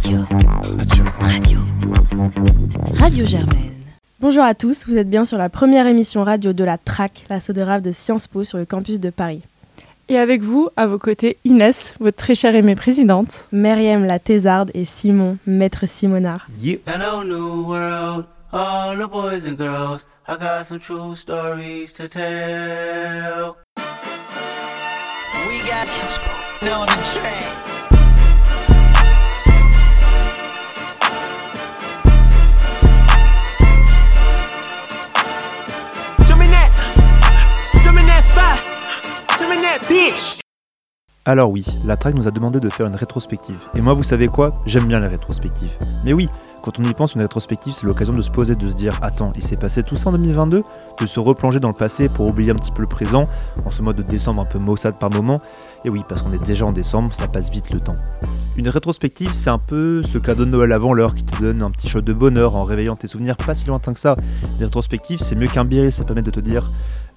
Radio. Radio. Radio Germaine. Bonjour à tous, vous êtes bien sur la première émission radio de la TRAC, la de de Sciences Po sur le campus de Paris. Et avec vous, à vos côtés, Inès, votre très chère aimée présidente. Myriam la thésarde et Simon, maître Simonard. all the boys and girls. I got some true stories to tell. We got on the track. Alors oui, la track nous a demandé de faire une rétrospective. Et moi, vous savez quoi? J'aime bien les rétrospectives. Mais oui, quand on y pense, une rétrospective, c'est l'occasion de se poser, de se dire Attends, il s'est passé tout ça en 2022 De se replonger dans le passé pour oublier un petit peu le présent, en ce mode de décembre un peu maussade par moment. Et oui, parce qu'on est déjà en décembre, ça passe vite le temps. Une rétrospective, c'est un peu ce cadeau de Noël avant l'heure qui te donne un petit shot de bonheur en réveillant tes souvenirs pas si lointains que ça. Une rétrospective, c'est mieux qu'un biril, ça permet de te dire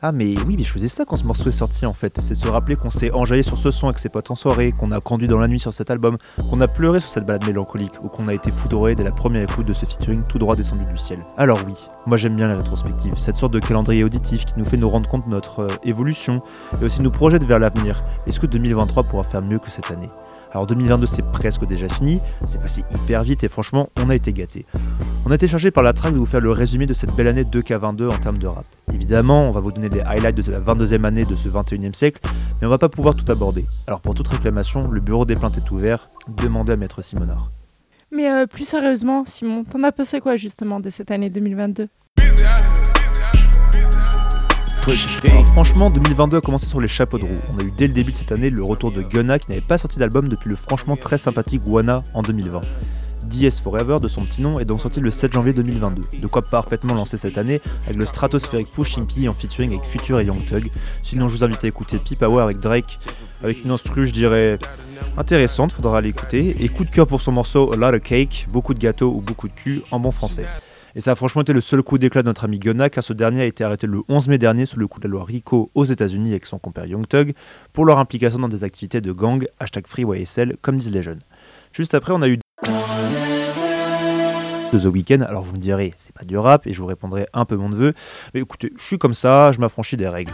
ah mais oui, mais je faisais ça quand ce morceau est sorti en fait. C'est se rappeler qu'on s'est enjaillé sur ce son avec ses potes en soirée, qu'on a conduit dans la nuit sur cet album, qu'on a pleuré sur cette balade mélancolique, ou qu'on a été foudroyé dès la première écoute de ce featuring tout droit descendu du ciel. Alors oui, moi j'aime bien la rétrospective, cette sorte de calendrier auditif qui nous fait nous rendre compte de notre euh, évolution et aussi nous projette vers l'avenir. Est-ce que 2023 pourra faire mieux que cette année? Alors 2022 c'est presque déjà fini, c'est passé hyper vite et franchement on a été gâtés. On a été chargé par la traque de vous faire le résumé de cette belle année 2K22 en termes de rap. Évidemment, on va vous donner les highlights de la 22e année de ce 21e siècle, mais on va pas pouvoir tout aborder. Alors pour toute réclamation, le bureau des plaintes est ouvert, demandez à Maître Simonard. Mais euh, plus sérieusement, Simon, t'en as pensé quoi justement de cette année 2022 franchement, 2022 a commencé sur les chapeaux de roue. On a eu dès le début de cette année le retour de Gunna qui n'avait pas sorti d'album depuis le franchement très sympathique Wana en 2020. DS Forever de son petit nom est donc sorti le 7 janvier 2022. De quoi parfaitement lancer cette année avec le stratosphérique Push Impy en featuring avec Future et Young Thug. Sinon, je vous invite à écouter Peep Power avec Drake, avec une instru, je dirais, intéressante, faudra l'écouter. Et coup de cœur pour son morceau A Lot of Cake, beaucoup de gâteaux ou beaucoup de cul en bon français. Et ça a franchement été le seul coup d'éclat de notre ami Gunna, car ce dernier a été arrêté le 11 mai dernier sous le coup de la loi RICO aux États-Unis avec son compère Young Thug pour leur implication dans des activités de gang, hashtag FreeYSL, comme disent les jeunes. Juste après, on a eu de The Weeknd. Alors vous me direz, c'est pas du rap, et je vous répondrai un peu mon neveu. Mais écoutez, je suis comme ça, je m'affranchis des règles.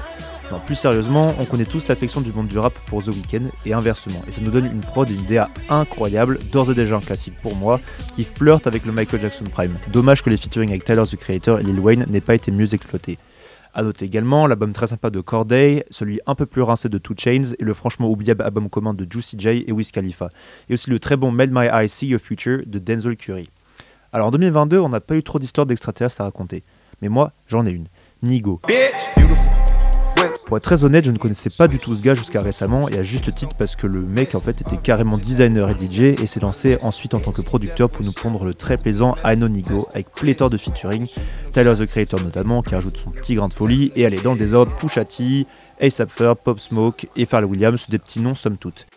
Plus sérieusement, on connaît tous l'affection du monde du rap pour The Weeknd, et inversement. Et ça nous donne une prod et une DA incroyable, d'ores et déjà un classique pour moi, qui flirte avec le Michael Jackson Prime. Dommage que les featuring avec Tyler the Creator et Lil Wayne n'aient pas été mieux exploités. A noter également l'album très sympa de Corday, celui un peu plus rincé de Two Chains et le franchement oubliable album commun de Juicy J et Wiz Khalifa. Et aussi le très bon Made My Eyes See Your Future de Denzel Curry. Alors en 2022, on n'a pas eu trop d'histoires d'extraterrestres à raconter. Mais moi, j'en ai une. Nigo. Pour être très honnête, je ne connaissais pas du tout ce gars jusqu'à récemment, et à juste titre parce que le mec en fait était carrément designer et DJ et s'est lancé ensuite en tant que producteur pour nous pondre le très plaisant I Know Nigo avec pléthore de featuring, Tyler the Creator notamment qui ajoute son petit grain de folie, et aller dans le désordre Pusha T, A$AP Pop Smoke et Pharrell Williams, des petits noms somme toute.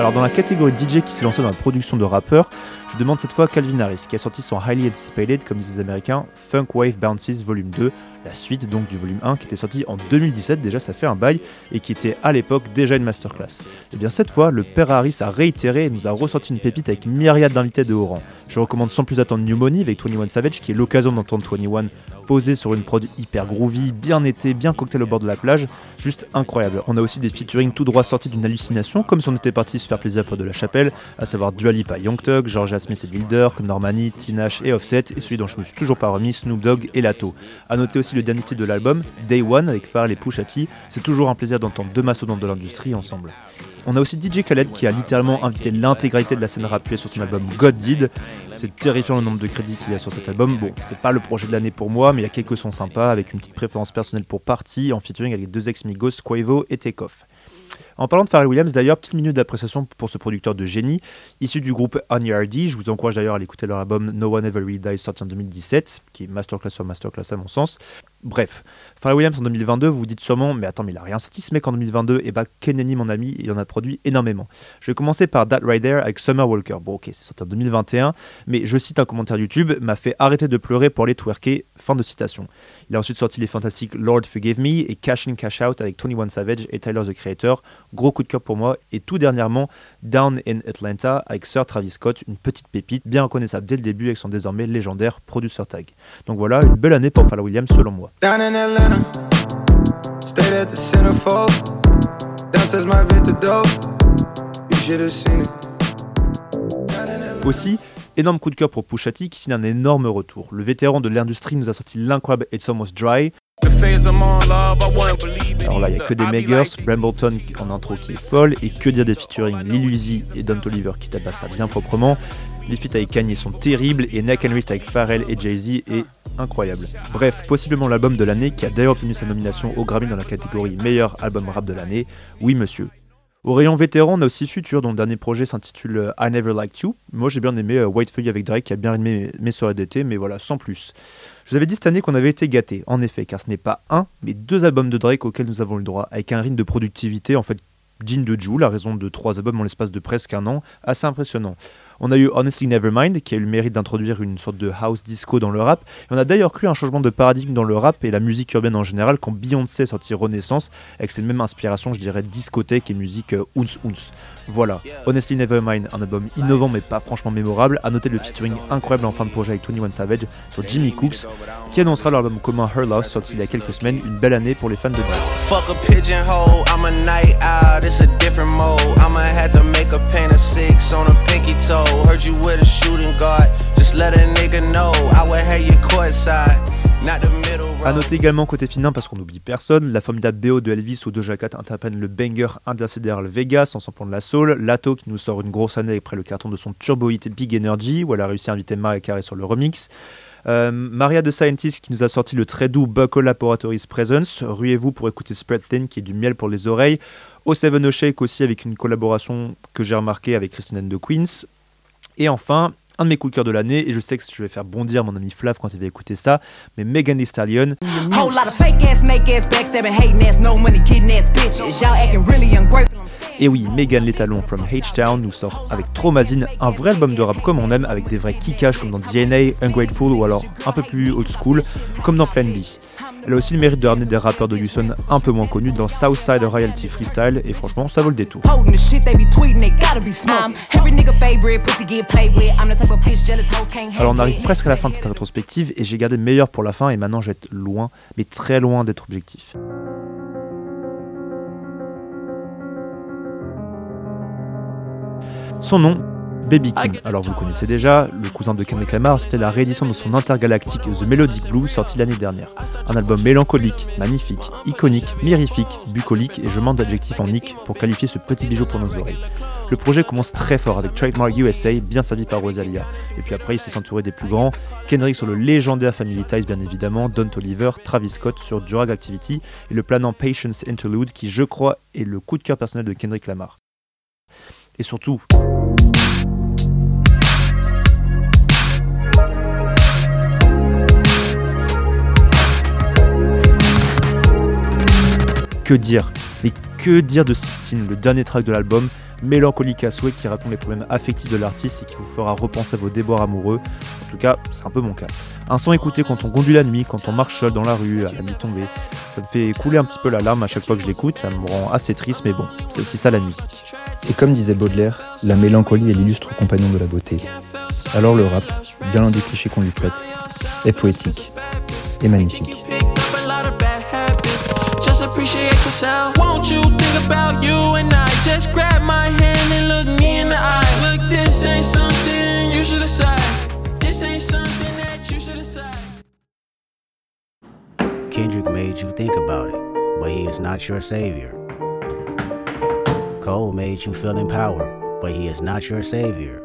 Alors dans la catégorie DJ qui s'est lancé dans la production de rappeurs, je demande cette fois Calvin Harris qui a sorti son Highly Anticipated, comme disent les américains, Funk Wave Bounces Volume 2, la suite donc du volume 1 qui était sorti en 2017, déjà ça fait un bail, et qui était à l'époque déjà une masterclass. Et eh bien cette fois, le père Harris a réitéré et nous a ressorti une pépite avec myriade d'invités de haut rang. Je recommande sans plus attendre New Money avec 21 Savage qui est l'occasion d'entendre 21 posé sur une prod hyper groovy, bien été, bien cocktail au bord de la plage, juste incroyable. On a aussi des featuring tout droit sortis d'une hallucination, comme si on était parti se faire plaisir pour de la chapelle, à savoir Dua Lipa, Young Thug, Georgia Smith et Gilder, Normani, Tinash et Offset, et celui dont je me suis toujours pas remis, Snoop Dogg et Lato. Noter aussi le dernier titre de l'album, Day One avec Pharrell et Pusha T, c'est toujours un plaisir d'entendre deux mastodontes de l'industrie ensemble. On a aussi DJ Khaled qui a littéralement invité l'intégralité de la scène rappée sur son album God Did. C'est terrifiant le nombre de crédits qu'il y a sur cet album. Bon, c'est pas le projet de l'année pour moi, mais il y a quelques sons sympas avec une petite préférence personnelle pour Party en featuring avec deux ex-Migos, Quavo et Takeoff. En parlant de Pharrell Williams, d'ailleurs, petite minute d'appréciation pour ce producteur de génie, issu du groupe Unyardy. Je vous encourage d'ailleurs à l'écouter leur album No One Ever Really Dies, sorti en 2017, qui est masterclass sur masterclass à mon sens. Bref, Pharrell Williams en 2022, vous vous dites sûrement, mais attends, mais il a rien sorti ce mec en 2022 Et bah, Kennedy, mon ami, il en a produit énormément. Je vais commencer par That There avec Summer Walker. Bon, ok, c'est sorti en 2021, mais je cite un commentaire YouTube, m'a fait arrêter de pleurer pour aller twerker. Fin de citation. Il a ensuite sorti les fantastiques Lord Forgive Me et Cash In Cash Out avec Tony One Savage et Tyler the Creator. Gros coup de cœur pour moi. Et tout dernièrement, Down in Atlanta avec Sir Travis Scott, une petite pépite bien reconnaissable dès le début avec son désormais légendaire producer tag. Donc voilà, une belle année pour Pharrell Williams selon moi. Aussi, énorme coup de cœur pour Pusha T qui signe un énorme retour. Le vétéran de l'industrie nous a sorti l'incroyable It's Almost Dry. Alors là, il n'y a que des Megers, Brambleton en intro qui est folle, et que dire des featuring Lil Uzi et Don Toliver qui tabassent ça bien proprement. Les feats avec Kanye sont terribles, et Neck and Wrist avec Pharrell et Jay-Z est incroyable. Bref, possiblement l'album de l'année qui a d'ailleurs obtenu sa nomination au Grammy dans la catégorie meilleur album rap de l'année. Oui, monsieur. Au rayon vétéran, on a aussi Future, dont le dernier projet s'intitule euh, I Never Liked You. Moi, j'ai bien aimé euh, White Feuille avec Drake, qui a bien aimé mes soirées d'été, mais voilà, sans plus. Je vous avais dit cette année qu'on avait été gâtés, en effet, car ce n'est pas un, mais deux albums de Drake auxquels nous avons le droit, avec un rythme de productivité en fait digne de Joule, à raison de trois albums en l'espace de presque un an, assez impressionnant. On a eu Honestly Nevermind, qui a eu le mérite d'introduire une sorte de house disco dans le rap. Et on a d'ailleurs cru un changement de paradigme dans le rap et la musique urbaine en général quand Beyoncé est sorti Renaissance, avec cette même inspiration, je dirais, discothèque et musique euh, ounce. Voilà, Honestly Nevermind, un album innovant mais pas franchement mémorable. À noter le featuring incroyable en fin de projet avec 21 Savage sur Jimmy Cooks, qui annoncera l'album commun Her Loss, sorti il y a quelques semaines, une belle année pour les fans de Fuck a noter également côté final parce qu'on n'oublie personne, la formidable BO de Elvis ou de Cat interprète le banger intersidéral Vegas en samplant de la soul, Lato qui nous sort une grosse année après le carton de son turbo hit Big Energy où elle a réussi à inviter Maria Carey sur le remix. Euh, Maria the Scientist qui nous a sorti le très doux Buckle Laboratories Presence. Ruez-vous pour écouter Spread Thin qui est du miel pour les oreilles. Au Seven O Shake aussi avec une collaboration que j'ai remarqué avec Christine and the Queens. Et enfin, un de mes coups de cœur de l'année, et je sais que je vais faire bondir mon ami Flav quand il va écouter ça, mais Megan Thee Stallion. Et oui, Megan l'étalon from H-Town nous sort avec Tromazine un vrai album de rap comme on aime, avec des vrais kickages comme dans DNA, Ungrateful ou alors un peu plus old school, comme dans Plan B. Elle a aussi le mérite de ramener des rappeurs de Houston un peu moins connus dans Southside Royalty Freestyle et franchement ça vaut le détour. Alors on arrive presque à la fin de cette rétrospective et j'ai gardé le meilleur pour la fin et maintenant je vais être loin, mais très loin d'être objectif. Son nom, Baby King. Alors vous le connaissez déjà, le cousin de Kendrick Lamar, c'était la réédition de son intergalactique The Melodic Blue sorti l'année dernière. Un album mélancolique, magnifique, iconique, mirifique, bucolique et je manque d'adjectifs en nick pour qualifier ce petit bijou pour nos oreilles. Le projet commence très fort avec Trademark USA, bien servi par Rosalia. Et puis après, il s'est entouré des plus grands. Kendrick sur le légendaire Family Ties, bien évidemment, Don Toliver, Travis Scott sur Durag Activity et le planant Patience Interlude, qui, je crois, est le coup de cœur personnel de Kendrick Lamar. Et surtout, que dire? Mais que dire de Sixteen, le dernier track de l'album? Mélancolique à souhait qui raconte les problèmes affectifs de l'artiste et qui vous fera repenser à vos déboires amoureux. En tout cas, c'est un peu mon cas. Un son écouté quand on conduit la nuit, quand on marche seul dans la rue, à la nuit tombée. Ça me fait couler un petit peu la larme à chaque fois que je l'écoute, ça me rend assez triste, mais bon, c'est aussi ça la musique. Et comme disait Baudelaire, la mélancolie est l'illustre compagnon de la beauté. Alors le rap, bien loin des clichés qu'on lui prête, est poétique et magnifique. Appreciate yourself. Won't you think about you and I? Just grab my hand and look me in the eye. Look, this ain't something you should decide. This ain't something that you should decide. Kendrick made you think about it, but he is not your savior. Cole made you feel empowered, but he is not your savior.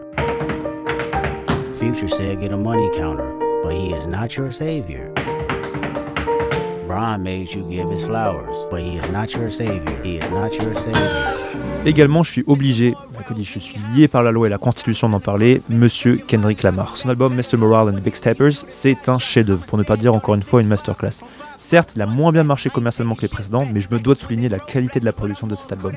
Future said get a money counter, but he is not your savior. Made you give his flowers, but he is not your savior. He is not your savior. Également, je suis obligé, je suis lié par la loi et la constitution d'en parler, monsieur Kendrick Lamar. Son album Mr. Morale and the Big Steppers, c'est un chef-d'œuvre, pour ne pas dire encore une fois une masterclass. Certes, il a moins bien marché commercialement que les précédents, mais je me dois de souligner la qualité de la production de cet album.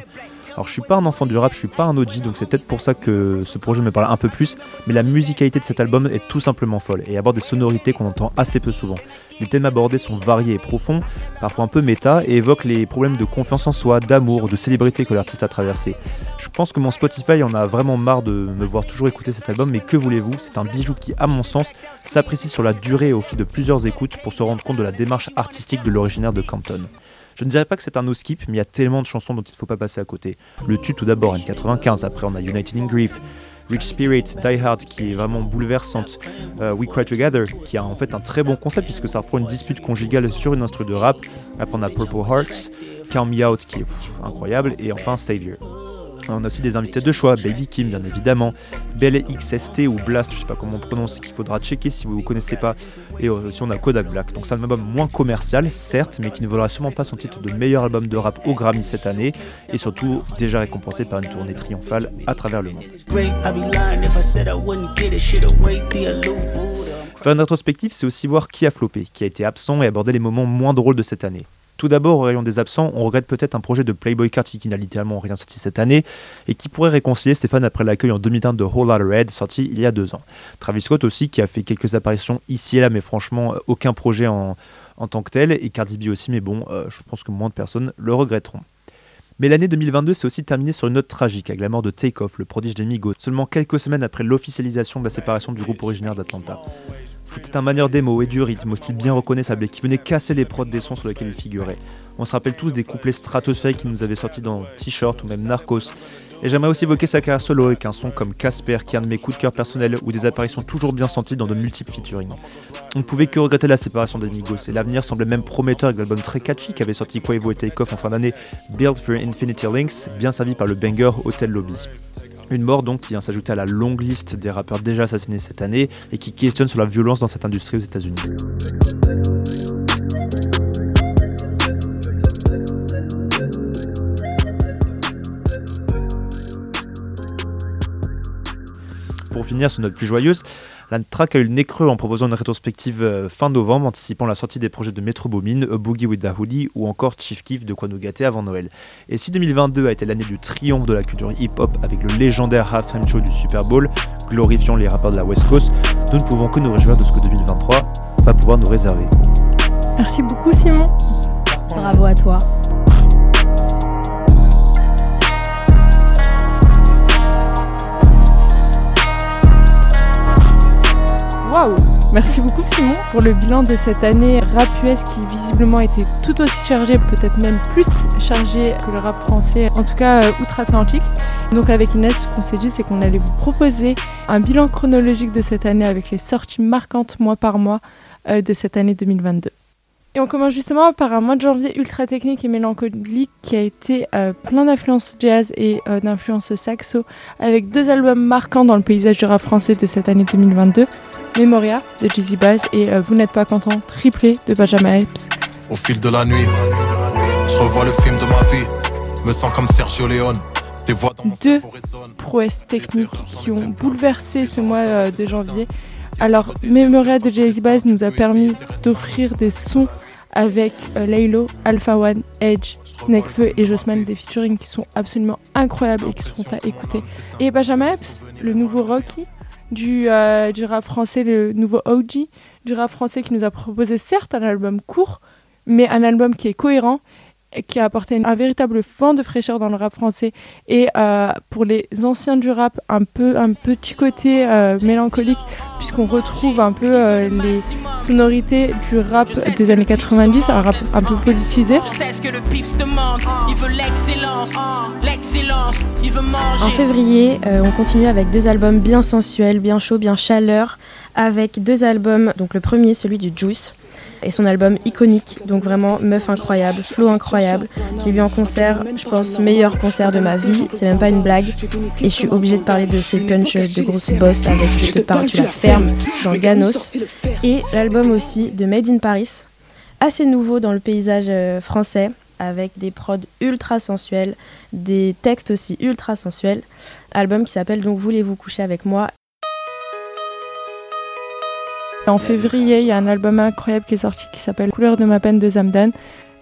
Alors je suis pas un enfant du rap, je suis pas un OG, donc c'est peut-être pour ça que ce projet me parle un peu plus, mais la musicalité de cet album est tout simplement folle et aborde des sonorités qu'on entend assez peu souvent. Les thèmes abordés sont variés et profonds, parfois un peu méta, et évoquent les problèmes de confiance en soi, d'amour, de célébrité que l'artiste a traversé. Je pense que mon Spotify en a vraiment marre de me voir toujours écouter cet album, mais que voulez-vous, c'est un bijou qui, à mon sens, s'apprécie sur la durée au fil de plusieurs écoutes pour se rendre compte de la démarche artistique de l'originaire de Campton. Je ne dirais pas que c'est un no-skip, mais il y a tellement de chansons dont il ne faut pas passer à côté. Le tue tout d'abord, N95, après on a United in Grief, Rich Spirit, Die Hard qui est vraiment bouleversante, euh, We Cry Together qui a en fait un très bon concept puisque ça reprend une dispute conjugale sur une instru de rap. Après on a Purple Hearts, Count Me Out qui est incroyable et enfin Savior. On a aussi des invités de choix, Baby Kim bien évidemment, BLXST ou Blast, je sais pas comment on prononce, qu'il faudra checker si vous ne connaissez pas. Et aussi on a Kodak Black. Donc c'est un album moins commercial, certes, mais qui ne vaudra sûrement pas son titre de meilleur album de rap au Grammy cette année. Et surtout déjà récompensé par une tournée triomphale à travers le monde. Faire une rétrospective, c'est aussi voir qui a floppé, qui a été absent et aborder les moments moins drôles de cette année. Tout d'abord, au rayon des absents, on regrette peut-être un projet de Playboy Carty qui n'a littéralement rien sorti cette année et qui pourrait réconcilier Stéphane après l'accueil en 2001 de Whole Lotta Red, sorti il y a deux ans. Travis Scott aussi, qui a fait quelques apparitions ici et là, mais franchement, aucun projet en, tant que tel, et Cardi B aussi, mais bon, euh, je pense que moins de personnes le regretteront. Mais l'année 2022 s'est aussi terminée sur une note tragique avec la mort de Takeoff, le prodige des Migos, seulement quelques semaines après l'officialisation de la séparation du groupe originaire d'Atlanta. C'était un manière démo et du rythme au style bien reconnaissable et qui venait casser les prods des sons sur lesquels il figurait. On se rappelle tous des couplets stratosphériques qui nous avaient sortis dans T-shirt ou même Narcos. Et j'aimerais aussi évoquer sa carrière solo avec un son comme Casper qui est un de mes coups de cœur personnels ou des apparitions toujours bien senties dans de multiples featuring. On ne pouvait que regretter la séparation des Migos et l'avenir semblait même prometteur avec l'album très catchy qui avait sorti Quavo et Takeoff en fin d'année, Build for Infinity Links, bien servi par le banger Hotel Lobby. Une mort donc qui vient s'ajouter à la longue liste des rappeurs déjà assassinés cette année et qui questionne sur la violence dans cette industrie aux États-Unis. Pour finir sur note plus joyeuse, la track a eu le nez creux en proposant une rétrospective euh, fin novembre, anticipant la sortie des projets de Metro Boomin, A Boogie with the Hoodie ou encore Chief Keef de quoi nous gâter avant Noël. Et si 2022 a été l'année du triomphe de la culture hip-hop avec le légendaire halftime show du Super Bowl, glorifiant les rappeurs de la West Coast, nous ne pouvons que nous réjouir de ce que 2023 va pouvoir nous réserver. Merci beaucoup Simon. Bravo à toi. Merci beaucoup Simon pour le bilan de cette année rap US qui visiblement était tout aussi chargé, peut-être même plus chargé que le rap français, en tout cas euh, outre-Atlantique. Donc avec Inès, ce qu'on s'est dit, c'est qu'on allait vous proposer un bilan chronologique de cette année avec les sorties marquantes mois par mois euh, de cette année 2022. Et on commence justement par un mois de janvier ultra technique et mélancolique qui a été euh, plein d'influences jazz et euh, d'influences saxo, avec deux albums marquants dans le paysage du rap français de cette année 2022, Memoria de Jizzy Bass et euh, Vous n'êtes pas content, triplé de Benjamin Epps. Au fil de la nuit, je revois le film de ma vie, me sens comme Sergio Leone. Deux prouesses techniques qui ont bouleversé ce mois de janvier alors, Memoria de Jay-Z Bass nous a permis d'offrir des sons avec euh, Laylo, Alpha One, Edge, Nekfeu et Jossman, des featuring qui sont absolument incroyables et qui seront à écouter. Et Benjamin Epps, le nouveau Rocky du, euh, du rap français, le nouveau OG du rap français qui nous a proposé certes un album court, mais un album qui est cohérent qui a apporté un véritable vent de fraîcheur dans le rap français et euh, pour les anciens du rap un peu un petit côté euh, mélancolique puisqu'on retrouve un peu euh, les sonorités du rap des années 90 un rap un peu politisé. En février on continue avec deux albums bien sensuels bien chauds bien chaleur avec deux albums donc le premier celui du Juice et son album iconique, donc vraiment meuf incroyable, flow incroyable. J'ai vu en concert, je pense, meilleur concert de ma vie, c'est même pas une blague. Et je suis obligée de parler de ces punch de grosse boss avec Je te parle, tu la fermes dans Ganos. Et l'album aussi de Made in Paris. assez nouveau dans le paysage euh, français, avec des prods ultra sensuels, des textes aussi ultra sensuels. Album qui s'appelle donc Voulez-vous coucher avec moi En février, il y a un album incroyable qui est sorti qui s'appelle Couleur de ma peine de Zamdan.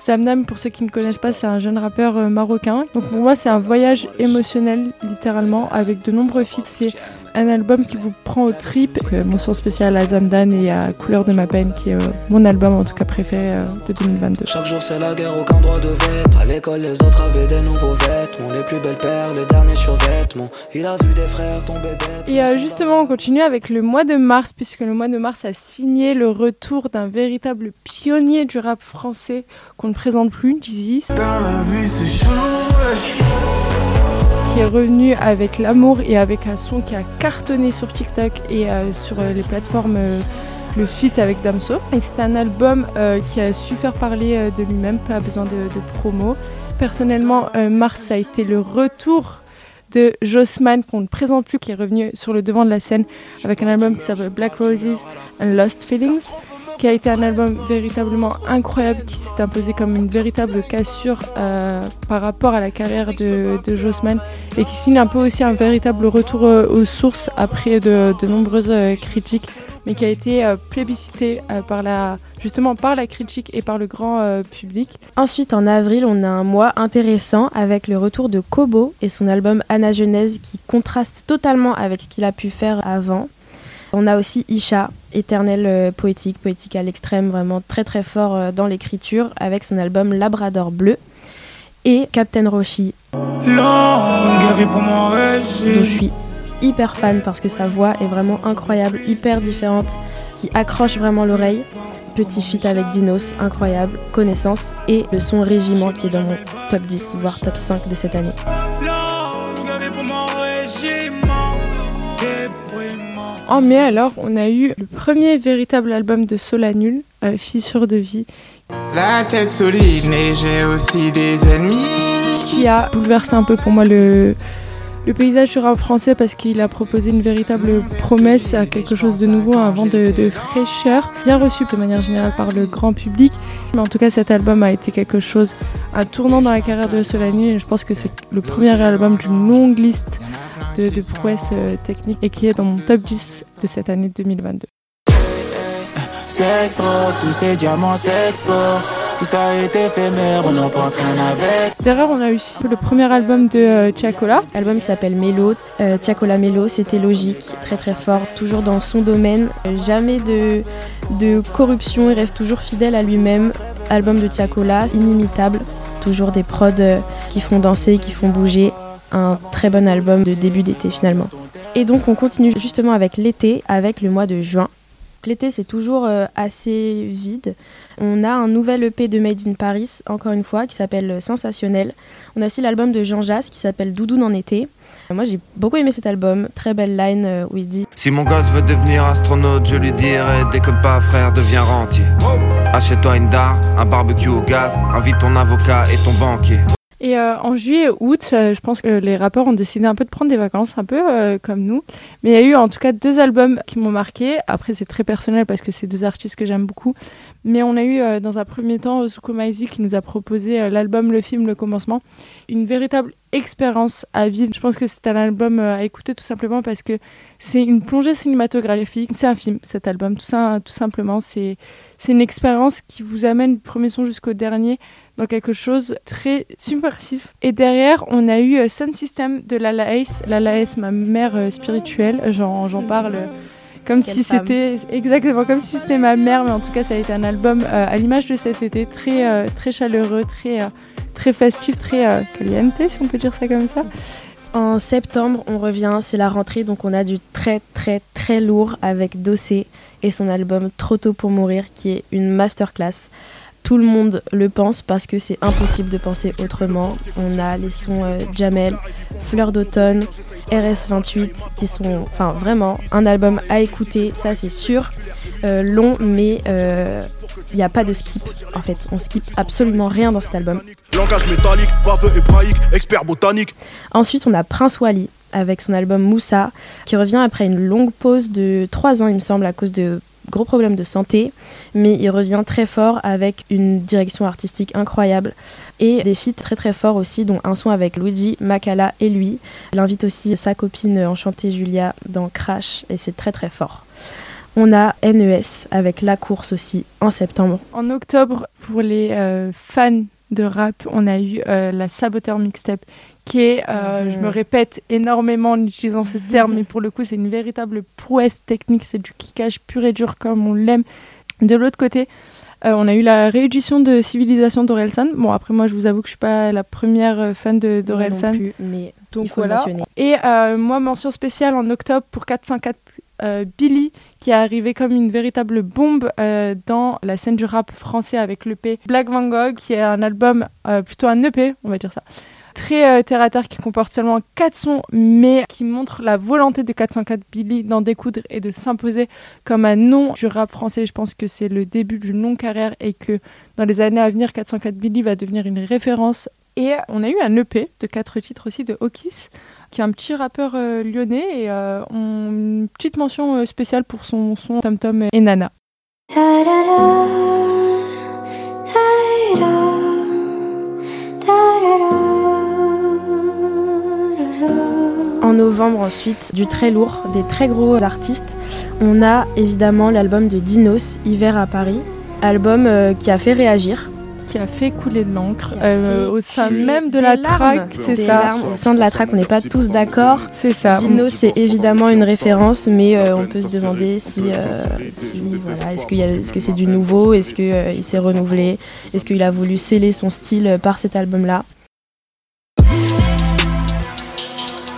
Zamdan, pour ceux qui ne connaissent pas, c'est un jeune rappeur euh, marocain. Donc pour moi, c'est un voyage émotionnel, littéralement, avec de nombreux feats. Un album qui vous prend au trip. Euh, mention spéciale à Zamdan et à Couleur de ma peine, qui est euh, mon album en tout cas préféré euh, de 2022. Chaque jour c'est la guerre, aucun droit de veto. À l'école, les autres avaient des nouveaux vêtements. Les plus belles paires, les derniers survêtements. Il a vu des frères tomber bêtes. Et euh, justement, on continue avec le mois de mars, puisque le mois de mars a signé le retour d'un véritable pionnier du rap français qu'on ne présente plus, Dizzy, qui est revenu avec l'amour et avec un son qui a cartonné sur TikTok et euh, sur euh, les plateformes, euh, le feat avec Damso. Et c'est un album qui a su faire parler de lui-même, pas besoin de, promo. Personnellement, mars a été le retour de Jossman qu'on ne présente plus, qui est revenu sur le devant de la scène avec un album qui s'appelle Black Roses and Lost Feelings, qui a été un album véritablement incroyable, qui s'est imposé comme une véritable cassure euh, par rapport à la carrière de, de Jossman et qui signe un peu aussi un véritable retour euh, aux sources après de, nombreuses euh, critiques, mais qui a été plébiscité par la, justement par la critique et par le grand public. Ensuite, en avril, on a un mois intéressant avec le retour de Kobo et son album Anna Genèse qui contraste totalement avec ce qu'il a pu faire avant. On a aussi Isha, éternel euh, poétique, poétique à l'extrême, vraiment très très fort euh, dans l'écriture, avec son album Labrador Bleu. Et Captain Roshi, dont je suis hyper fan parce que sa voix est vraiment incroyable, hyper différente, qui accroche vraiment l'oreille. Petit feat avec Dinos, incroyable, connaissance, et le son Régiment qui est dans mon top 10, voire top 5 de cette année. En mai, alors, on a eu le premier véritable album de Solanul, euh, Fissure de vie, La tête solide, mais j'ai aussi des ennemis. qui a bouleversé un peu pour moi le, le paysage du rap français parce qu'il a proposé une véritable promesse à quelque chose de nouveau, un vent de, de fraîcheur, bien reçu de manière générale par le grand public. Mais en tout cas, cet album a été quelque chose, un tournant dans la carrière de Solanil et je pense que c'est le premier album d'une longue liste de, de prouesses euh, techniques et qui est dans mon top 10 de cette année 2022. Sextro, tous ces diamants s'exportent. Tout ça est éphémère, on n'en porte rien avec. Derrière, on a eu le premier album de euh, Tiakola, Album qui s'appelle Mélo, euh, Tiakola Mélo, c'était logique, très très fort, toujours dans son domaine, jamais de, de corruption, il reste toujours fidèle à lui-même. Album de Tiakola, inimitable, toujours des prods euh, qui font danser, qui font bouger. Un très bon album de début d'été finalement. Et donc on continue justement avec l'été, avec le mois de juin. L'été c'est toujours euh, assez vide. On a un nouvel EP de Made in Paris, encore une fois, qui s'appelle Sensationnel. On a aussi l'album de Jean Jass qui s'appelle Doudoune en été. Moi j'ai beaucoup aimé cet album, très belle line euh, où il dit Si mon gosse veut devenir astronaute, je lui dirai déconne pas frère, deviens rentier. Achète-toi une dard, un barbecue au gaz, invite ton avocat et ton banquier. Et euh, en juillet et août, euh, je pense que les rappeurs ont décidé un peu de prendre des vacances, un peu euh, comme nous. Mais il y a eu en tout cas deux albums qui m'ont marqué. Après, c'est très personnel parce que c'est deux artistes que j'aime beaucoup. Mais on a eu dans un premier temps Zuko Maizi qui nous a proposé l'album, le film, le commencement. Une véritable expérience à vivre. Je pense que c'est un album à écouter tout simplement parce que c'est une plongée cinématographique. C'est un film, cet album, tout, ça, tout simplement. C'est une expérience qui vous amène du premier son jusqu'au dernier dans quelque chose de très subversif. Et derrière, on a eu euh, Sun System de Lala Ace. Lala Ace, ma mère euh, spirituelle, j'en j'en parle euh, comme Quelle si c'était exactement comme si c'était ma mère, mais en tout cas, ça a été un album euh, à l'image de cet été, très euh, très chaleureux, très euh, très festif, très caliente, si on peut dire ça comme ça. En septembre, on revient, c'est la rentrée, donc on a du très très très lourd avec Dossé et son album Trop tôt pour mourir, qui est une masterclass. Tout le monde le pense parce que c'est impossible de penser autrement. On a les sons euh, Jamel, Fleur d'automne, RS28, qui sont enfin vraiment un album à écouter, ça c'est sûr. Euh, long, mais il n'y a pas de skip en fait. On skip absolument rien dans cet album. Langage métallique, baveux hébraïque, expert botanique. Ensuite, on a Prince Wally avec son album Moussa, qui revient après une longue pause de 3 ans, il me semble, à cause de gros problèmes de santé, mais il revient très fort avec une direction artistique incroyable et des feats très très forts aussi, dont un son avec Luigi, Makala et lui. Il invite aussi sa copine enchantée Julia dans Crash et c'est très très fort. On a NES avec La Course aussi en septembre. En octobre, pour les euh, fans de rap, on a eu euh, la Saboteur Mixtape qui est, euh, je me répète énormément en utilisant ce terme, mais pour le coup, c'est une véritable prouesse technique, c'est du kickage pur et dur comme on l'aime. De l'autre côté, euh, on a eu la réédition de Civilisation d'Orelsan. Bon, après, moi, je vous avoue que je suis pas la première euh, fan de d'Orelsan. mais Donc il faut voilà. mentionner. Et euh, moi, mention spéciale en octobre pour 404 euh, Billy, qui est arrivé comme une véritable bombe euh, dans la scène du rap français avec l'EP Black Van Gogh, qui est un album, euh, plutôt un EP, on va dire ça, très euh, terre à terre, qui comporte seulement 4 sons, mais qui montre la volonté de 404 Billy d'en découdre et de s'imposer comme un nom du rap français. Je pense que c'est le début d'une longue carrière et que dans les années à venir, 404 Billy va devenir une référence. Et on a eu un EP de 4 titres aussi de Hawkis, qui est un petit rappeur euh, lyonnais, et euh, une petite mention euh, spéciale pour son son Tom Tom et Nana. En novembre ensuite, du très lourd, des très gros artistes. On a évidemment l'album de Dinos, Hiver à Paris, album euh, qui a fait réagir. Qui a fait couler de l'encre euh, au sein même de la track, c'est ça. larmes. Au sein de la track, on n'est pas tous d'accord. C'est ça. Dinos, c'est évidemment une référence, mais euh, on peut se demander si, euh, si, voilà, est-ce que c'est du nouveau, est-ce qu'il s'est renouvelé, est-ce qu'il a voulu sceller son style par cet album-là?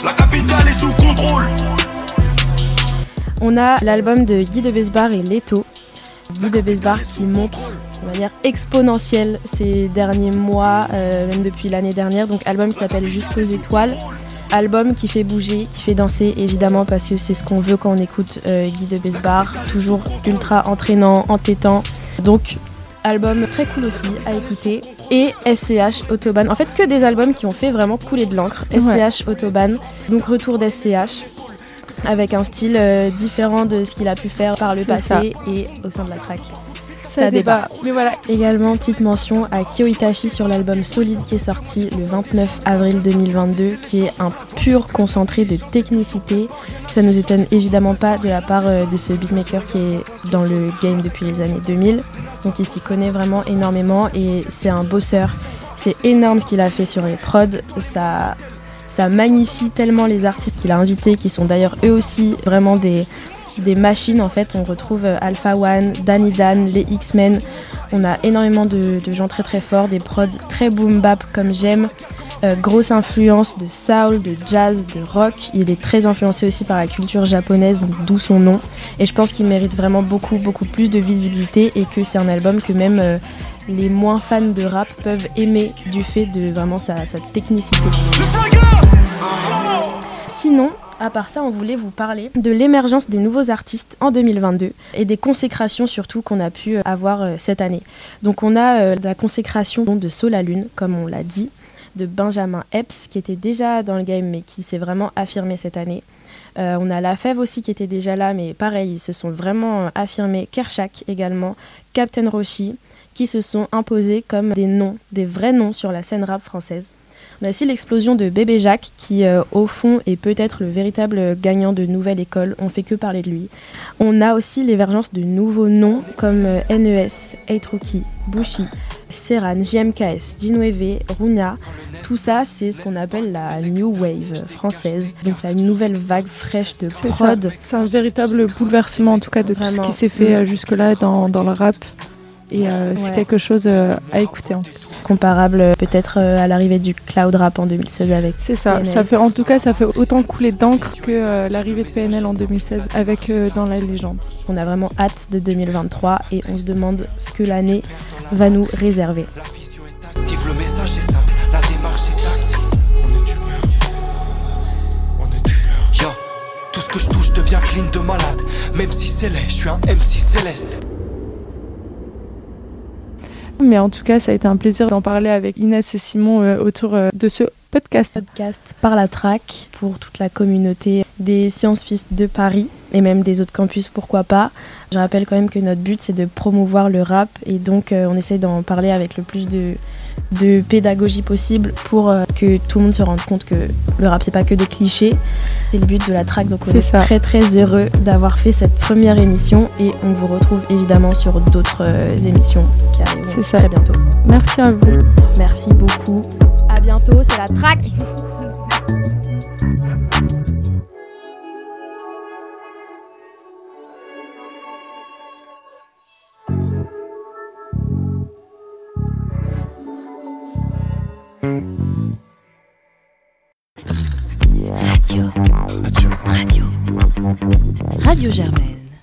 La capitale est sous contrôle. On a l'album de Guy de Besbar et Leto. Guy de Besbar qui monte de manière exponentielle ces derniers mois, euh, même depuis l'année dernière. Donc album qui s'appelle Jusqu'aux étoiles. Album qui fait bouger, qui fait danser évidemment parce que c'est ce qu'on veut quand on écoute euh, Guy de Besbar. Toujours ultra entraînant, entêtant. Donc album très cool aussi à écouter. Et SCH Autobahn. En fait que des albums qui ont fait vraiment couler de l'encre. Ouais. SCH Autobahn. Donc retour d'SCH avec un style euh, différent de ce qu'il a pu faire par le passé ça. et au sein de la track. Ça débat. Mais voilà. Également, petite mention à Kyo Itachi sur l'album Solide qui est sorti le 29 avril 2022, qui est un pur concentré de technicité. Ça nous étonne évidemment pas de la part euh, de ce beatmaker qui est dans le game depuis les années 2000. Donc il s'y connaît vraiment énormément et c'est un bosseur. C'est énorme ce qu'il a fait sur les prods. Ça, ça magnifie tellement les artistes qu'il a invités, qui sont d'ailleurs eux aussi vraiment des, des machines. En fait, on retrouve euh, Alpha One, Danny Dan, les X-Men. On a énormément de, gens très très forts, des prods très boom bap comme j'aime. Euh, grosse influence de soul, de jazz, de rock. Il est très influencé aussi par la culture japonaise, d'où son nom. Et je pense qu'il mérite vraiment beaucoup, beaucoup plus de visibilité et que c'est un album que même euh, les moins fans de rap peuvent aimer du fait de vraiment sa technicité. Sinon, à part ça, on voulait vous parler de l'émergence des nouveaux artistes en 2022 et des consécrations surtout qu'on a pu euh, avoir euh, cette année. Donc on a euh, la consécration de Sola Lune, comme on l'a dit, de Benjamin Epps, qui était déjà dans le game mais qui s'est vraiment affirmé cette année. On a La Fève aussi qui était déjà là, mais pareil, ils se sont vraiment affirmés. Kershak également, Captain Roshi, qui se sont imposés comme des noms, des vrais noms sur la scène rap française. On a aussi l'explosion de Bébé Jacques, qui euh, au fond est peut-être le véritable gagnant de Nouvelle École. On fait que parler de lui. On a aussi l'émergence de nouveaux noms comme euh, NES, Eitroki, Bushi, Serran, JMKS, Ginweve, Runa. Tout ça, c'est ce qu'on appelle la New Wave française. Donc la nouvelle vague fraîche de prod. C'est un véritable bouleversement en tout cas de tout ce qui s'est fait euh, jusque-là dans, dans le rap. Et c'est quelque chose à écouter. en tout cas. Comparable euh, peut-être euh, à l'arrivée du cloud rap en 2016 avec C'est ça. PNL. Ça fait en tout cas ça fait autant couler d'encre que euh, l'arrivée de PNL en 2016 avec euh, dans la légende. On a vraiment hâte de 2023 et on se demande ce que l'année va nous réserver. Active, le message est simple, la démarche est tactique. On est est tout ce que je touche devient clean de malade. Même si c'est laid, je suis un MC céleste. Mais en tout cas, ça a été un plaisir d'en parler avec Inès et Simon euh, autour euh, de ce podcast. Podcast par la track pour toute la communauté des Sciences Fils de Paris. et même des autres campus, pourquoi pas. Je rappelle quand même que notre but c'est de promouvoir le rap et donc on essaie d'en parler avec le plus de, de pédagogie possible pour que tout le monde se rende compte que le rap c'est pas que des clichés. C'est le but de la track donc on est, très très heureux d'avoir fait cette première émission et on vous retrouve évidemment sur d'autres émissions qui arriveront très bientôt. Merci à vous. Merci beaucoup. À bientôt, c'est la track. Radio Germaine.